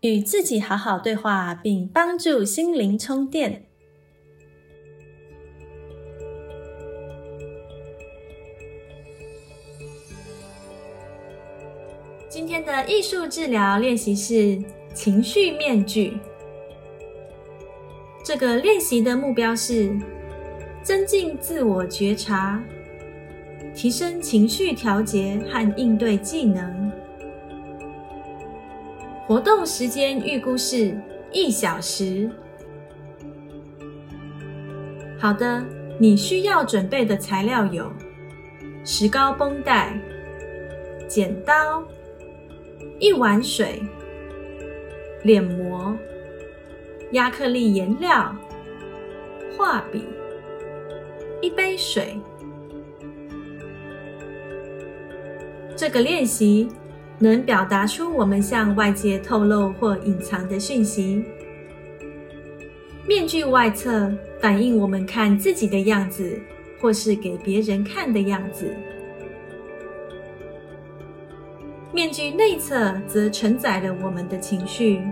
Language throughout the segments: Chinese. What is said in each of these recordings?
与自己好好对话，并帮助心灵充电。今天的艺术治疗练习是情绪面具。这个练习的目标是增进自我觉察。提升情绪调节和应对技能。活动时间预估是一小时。好的，你需要准备的材料有石膏绷带、剪刀、一碗水、脸膜、亚克力颜料、画笔、一杯水。这个练习能表达出我们向外界透露或隐藏的讯息。面具外侧反映我们看自己的样子，或是给别人看的样子；面具内侧则承载了我们的情绪。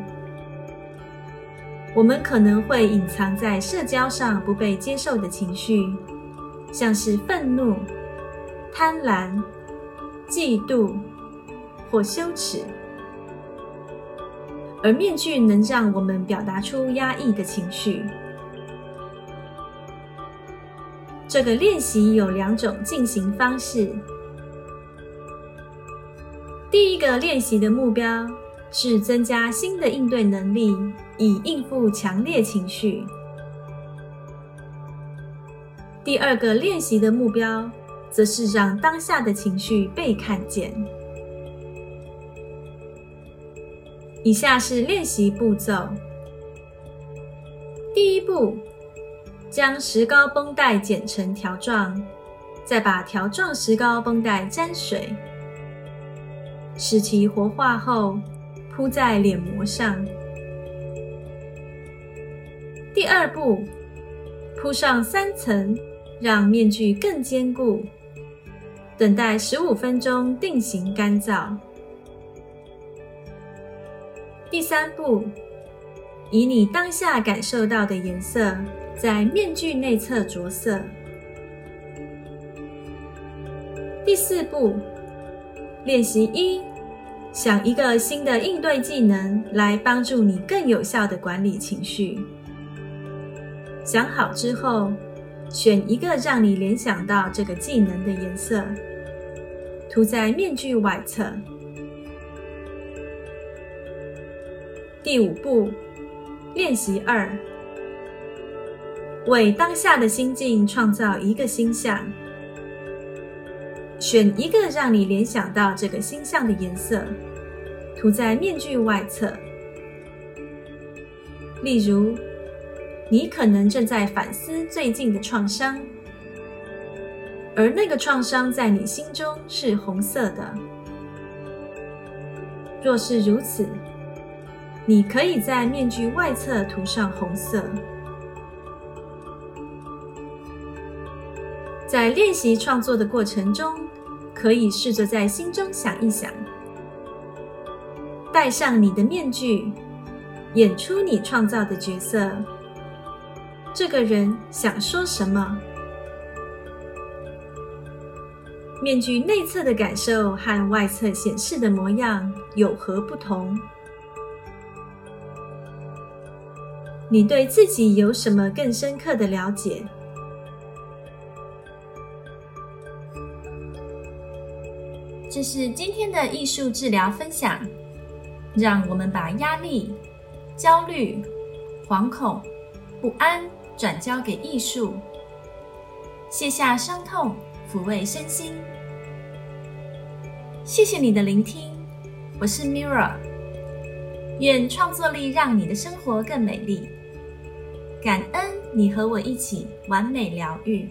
我们可能会隐藏在社交上不被接受的情绪，像是愤怒、贪婪。嫉妒或羞耻，而面具能让我们表达出压抑的情绪。这个练习有两种进行方式。第一个练习的目标是增加新的应对能力，以应付强烈情绪。第二个练习的目标。则是让当下的情绪被看见。以下是练习步骤：第一步，将石膏绷带剪成条状，再把条状石膏绷带沾水，使其活化后铺在脸膜上。第二步，铺上三层，让面具更坚固。等待十五分钟定型干燥。第三步，以你当下感受到的颜色在面具内侧着色。第四步，练习一，想一个新的应对技能来帮助你更有效的管理情绪。想好之后，选一个让你联想到这个技能的颜色。涂在面具外侧。第五步，练习二：为当下的心境创造一个星象，选一个让你联想到这个星象的颜色，涂在面具外侧。例如，你可能正在反思最近的创伤。而那个创伤在你心中是红色的。若是如此，你可以在面具外侧涂上红色。在练习创作的过程中，可以试着在心中想一想：戴上你的面具，演出你创造的角色。这个人想说什么？面具内侧的感受和外侧显示的模样有何不同？你对自己有什么更深刻的了解？这是今天的艺术治疗分享。让我们把压力、焦虑、惶恐、不安转交给艺术，卸下伤痛。抚慰身心，谢谢你的聆听，我是 Mirra，愿创作力让你的生活更美丽。感恩你和我一起完美疗愈。